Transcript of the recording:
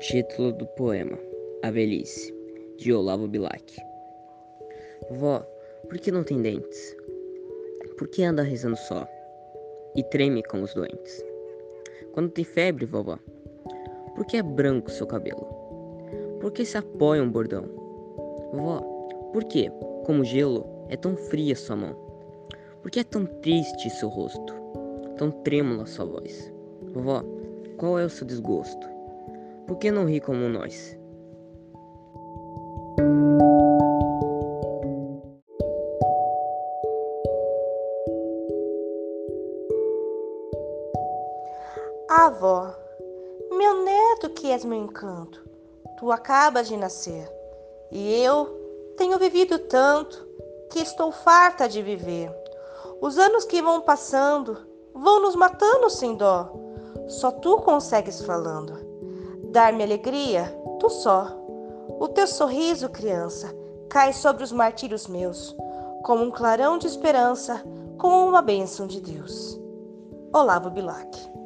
Título do poema A Velhice, de Olavo Bilac. Vó, por que não tem dentes? Por que anda rezando só? E treme como os doentes? Quando tem febre, vovó? Por que é branco seu cabelo? Por que se apoia um bordão? Vó, por que, como gelo, é tão fria sua mão? Por que é tão triste seu rosto? Tão trêmula sua voz? Vó, qual é o seu desgosto? Por que não ri como nós? Avó, meu neto que és meu encanto, tu acabas de nascer e eu tenho vivido tanto que estou farta de viver. Os anos que vão passando vão nos matando sem dó. Só tu consegues falando dar-me alegria, tu só. O teu sorriso, criança, cai sobre os martírios meus, como um clarão de esperança, como uma bênção de Deus. Olavo Bilac